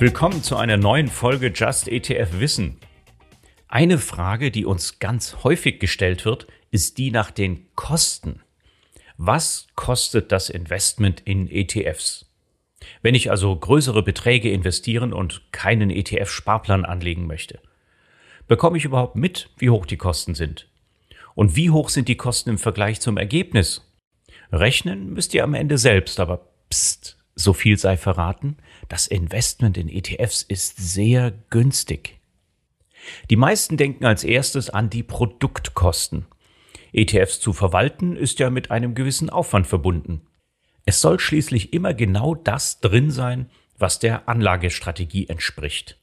Willkommen zu einer neuen Folge Just ETF Wissen. Eine Frage, die uns ganz häufig gestellt wird, ist die nach den Kosten. Was kostet das Investment in ETFs? Wenn ich also größere Beträge investieren und keinen ETF-Sparplan anlegen möchte, bekomme ich überhaupt mit, wie hoch die Kosten sind? Und wie hoch sind die Kosten im Vergleich zum Ergebnis? Rechnen müsst ihr am Ende selbst, aber pst, so viel sei verraten, das Investment in ETFs ist sehr günstig. Die meisten denken als erstes an die Produktkosten. ETFs zu verwalten ist ja mit einem gewissen Aufwand verbunden. Es soll schließlich immer genau das drin sein, was der Anlagestrategie entspricht.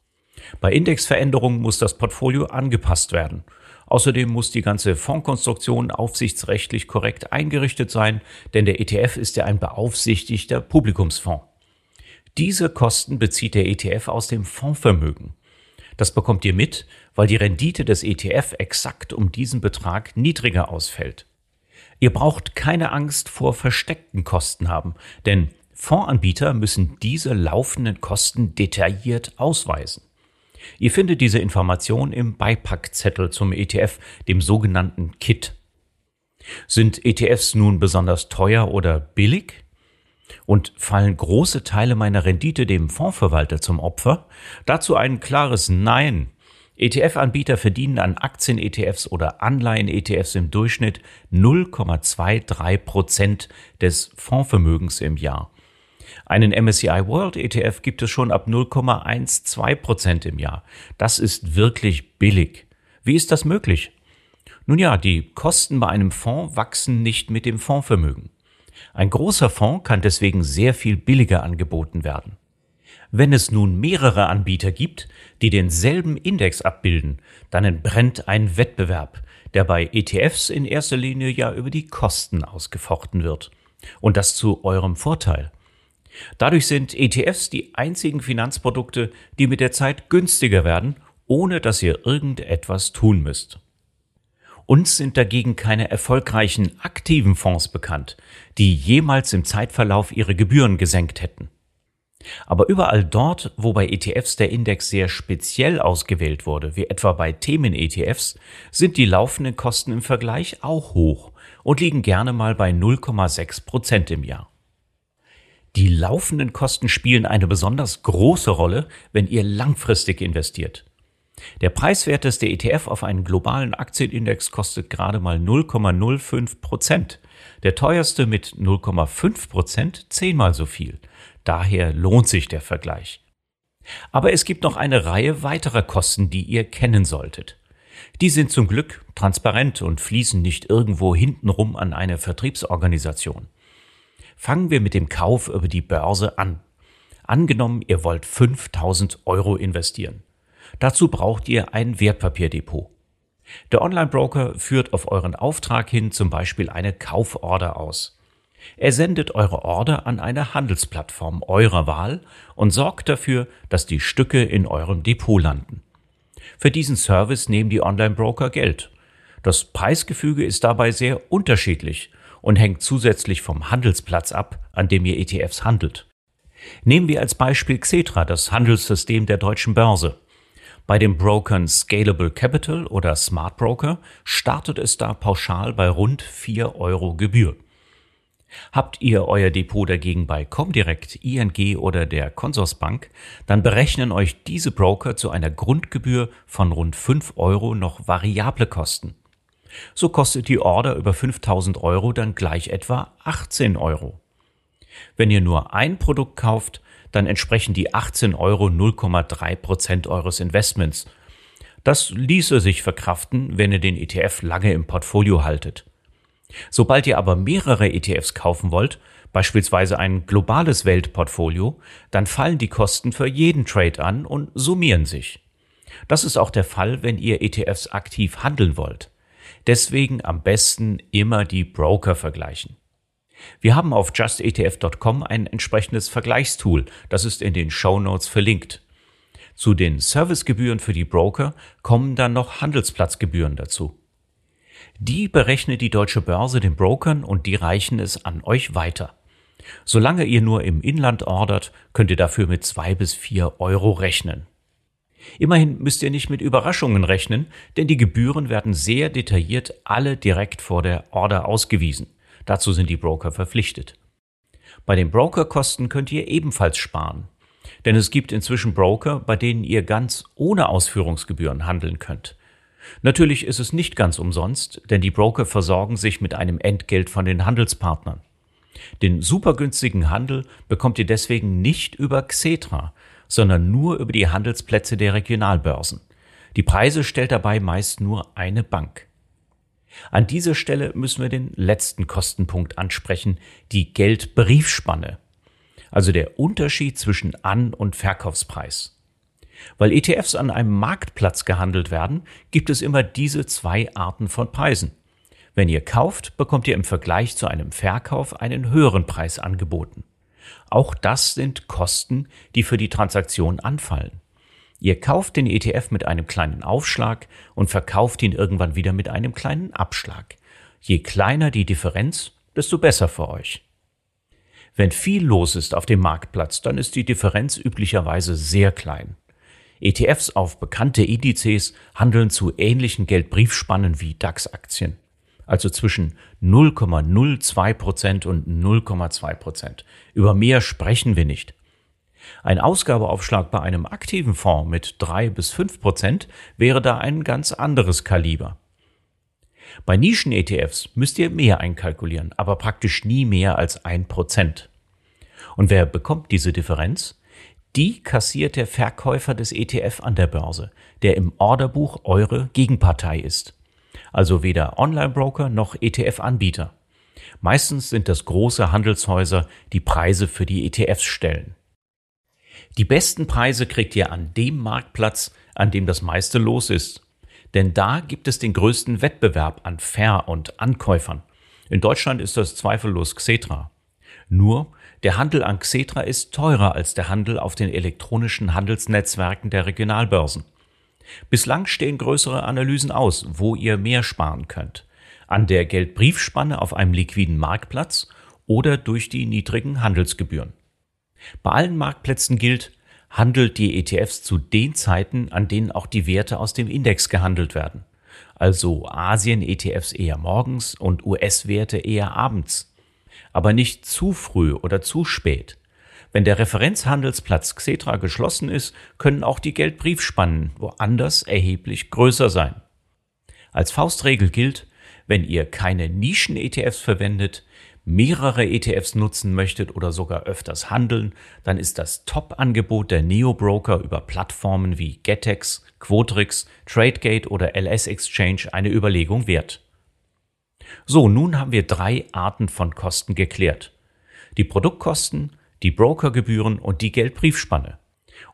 Bei Indexveränderungen muss das Portfolio angepasst werden. Außerdem muss die ganze Fondskonstruktion aufsichtsrechtlich korrekt eingerichtet sein, denn der ETF ist ja ein beaufsichtigter Publikumsfonds. Diese Kosten bezieht der ETF aus dem Fondsvermögen. Das bekommt ihr mit, weil die Rendite des ETF exakt um diesen Betrag niedriger ausfällt. Ihr braucht keine Angst vor versteckten Kosten haben, denn Fondsanbieter müssen diese laufenden Kosten detailliert ausweisen. Ihr findet diese Information im Beipackzettel zum ETF, dem sogenannten Kit. Sind ETFs nun besonders teuer oder billig? Und fallen große Teile meiner Rendite dem Fondsverwalter zum Opfer? Dazu ein klares Nein. ETF-Anbieter verdienen an Aktien-ETFs oder Anleihen-ETFs im Durchschnitt 0,23 Prozent des Fondsvermögens im Jahr. Einen MSCI World ETF gibt es schon ab 0,12 Prozent im Jahr. Das ist wirklich billig. Wie ist das möglich? Nun ja, die Kosten bei einem Fonds wachsen nicht mit dem Fondsvermögen. Ein großer Fonds kann deswegen sehr viel billiger angeboten werden. Wenn es nun mehrere Anbieter gibt, die denselben Index abbilden, dann entbrennt ein Wettbewerb, der bei ETFs in erster Linie ja über die Kosten ausgefochten wird. Und das zu eurem Vorteil. Dadurch sind ETFs die einzigen Finanzprodukte, die mit der Zeit günstiger werden, ohne dass ihr irgendetwas tun müsst. Uns sind dagegen keine erfolgreichen aktiven Fonds bekannt, die jemals im Zeitverlauf ihre Gebühren gesenkt hätten. Aber überall dort, wo bei ETFs der Index sehr speziell ausgewählt wurde, wie etwa bei Themen-ETFs, sind die laufenden Kosten im Vergleich auch hoch und liegen gerne mal bei 0,6 Prozent im Jahr. Die laufenden Kosten spielen eine besonders große Rolle, wenn ihr langfristig investiert. Der preiswerteste ETF auf einen globalen Aktienindex kostet gerade mal 0,05 Prozent. Der teuerste mit 0,5 Prozent zehnmal so viel. Daher lohnt sich der Vergleich. Aber es gibt noch eine Reihe weiterer Kosten, die ihr kennen solltet. Die sind zum Glück transparent und fließen nicht irgendwo hintenrum an eine Vertriebsorganisation. Fangen wir mit dem Kauf über die Börse an. Angenommen, ihr wollt 5000 Euro investieren. Dazu braucht ihr ein Wertpapierdepot. Der Online-Broker führt auf euren Auftrag hin zum Beispiel eine Kauforder aus. Er sendet eure Order an eine Handelsplattform eurer Wahl und sorgt dafür, dass die Stücke in eurem Depot landen. Für diesen Service nehmen die Online-Broker Geld. Das Preisgefüge ist dabei sehr unterschiedlich und hängt zusätzlich vom Handelsplatz ab, an dem ihr ETFs handelt. Nehmen wir als Beispiel Xetra, das Handelssystem der deutschen Börse. Bei den Brokern Scalable Capital oder Smart Broker startet es da pauschal bei rund 4 Euro Gebühr. Habt ihr euer Depot dagegen bei Comdirect, ING oder der Consorsbank, dann berechnen euch diese Broker zu einer Grundgebühr von rund 5 Euro noch variable Kosten. So kostet die Order über 5000 Euro dann gleich etwa 18 Euro. Wenn ihr nur ein Produkt kauft, dann entsprechen die 18 Euro 0,3 Prozent eures Investments. Das ließe sich verkraften, wenn ihr den ETF lange im Portfolio haltet. Sobald ihr aber mehrere ETFs kaufen wollt, beispielsweise ein globales Weltportfolio, dann fallen die Kosten für jeden Trade an und summieren sich. Das ist auch der Fall, wenn ihr ETFs aktiv handeln wollt. Deswegen am besten immer die Broker vergleichen. Wir haben auf justetf.com ein entsprechendes Vergleichstool, das ist in den Show Notes verlinkt. Zu den Servicegebühren für die Broker kommen dann noch Handelsplatzgebühren dazu. Die berechnet die deutsche Börse den Brokern und die reichen es an euch weiter. Solange ihr nur im Inland ordert, könnt ihr dafür mit zwei bis vier Euro rechnen. Immerhin müsst ihr nicht mit Überraschungen rechnen, denn die Gebühren werden sehr detailliert alle direkt vor der Order ausgewiesen. Dazu sind die Broker verpflichtet. Bei den Brokerkosten könnt ihr ebenfalls sparen. Denn es gibt inzwischen Broker, bei denen ihr ganz ohne Ausführungsgebühren handeln könnt. Natürlich ist es nicht ganz umsonst, denn die Broker versorgen sich mit einem Entgelt von den Handelspartnern. Den supergünstigen Handel bekommt ihr deswegen nicht über Xetra, sondern nur über die Handelsplätze der Regionalbörsen. Die Preise stellt dabei meist nur eine Bank. An dieser Stelle müssen wir den letzten Kostenpunkt ansprechen, die Geldbriefspanne, also der Unterschied zwischen An- und Verkaufspreis. Weil ETFs an einem Marktplatz gehandelt werden, gibt es immer diese zwei Arten von Preisen. Wenn ihr kauft, bekommt ihr im Vergleich zu einem Verkauf einen höheren Preis angeboten. Auch das sind Kosten, die für die Transaktion anfallen. Ihr kauft den ETF mit einem kleinen Aufschlag und verkauft ihn irgendwann wieder mit einem kleinen Abschlag. Je kleiner die Differenz, desto besser für euch. Wenn viel los ist auf dem Marktplatz, dann ist die Differenz üblicherweise sehr klein. ETFs auf bekannte Indizes handeln zu ähnlichen Geldbriefspannen wie DAX-Aktien also zwischen 0,02 Prozent und 0,2 Prozent. Über mehr sprechen wir nicht. Ein Ausgabeaufschlag bei einem aktiven Fonds mit drei bis fünf Prozent wäre da ein ganz anderes Kaliber. Bei Nischen-ETFs müsst ihr mehr einkalkulieren, aber praktisch nie mehr als ein Prozent. Und wer bekommt diese Differenz? Die kassiert der Verkäufer des ETF an der Börse, der im Orderbuch eure Gegenpartei ist also weder Online-Broker noch ETF-Anbieter. Meistens sind das große Handelshäuser, die Preise für die ETFs stellen. Die besten Preise kriegt ihr an dem Marktplatz, an dem das meiste los ist. Denn da gibt es den größten Wettbewerb an Ver- und Ankäufern. In Deutschland ist das zweifellos Xetra. Nur, der Handel an Xetra ist teurer als der Handel auf den elektronischen Handelsnetzwerken der Regionalbörsen. Bislang stehen größere Analysen aus, wo ihr mehr sparen könnt. An der Geldbriefspanne auf einem liquiden Marktplatz oder durch die niedrigen Handelsgebühren. Bei allen Marktplätzen gilt, handelt die ETFs zu den Zeiten, an denen auch die Werte aus dem Index gehandelt werden. Also Asien-ETFs eher morgens und US-Werte eher abends. Aber nicht zu früh oder zu spät. Wenn der Referenzhandelsplatz Xetra geschlossen ist, können auch die Geldbriefspannen woanders erheblich größer sein. Als Faustregel gilt, wenn ihr keine Nischen-ETFs verwendet, mehrere ETFs nutzen möchtet oder sogar öfters handeln, dann ist das Top-Angebot der Neo-Broker über Plattformen wie Getex, Quotrix, Tradegate oder LS Exchange eine Überlegung wert. So, nun haben wir drei Arten von Kosten geklärt. Die Produktkosten, die Brokergebühren und die Geldbriefspanne.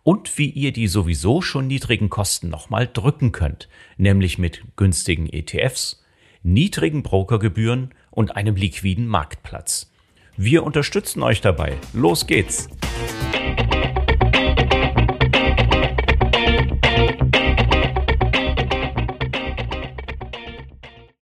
Und wie ihr die sowieso schon niedrigen Kosten nochmal drücken könnt, nämlich mit günstigen ETFs, niedrigen Brokergebühren und einem liquiden Marktplatz. Wir unterstützen euch dabei. Los geht's!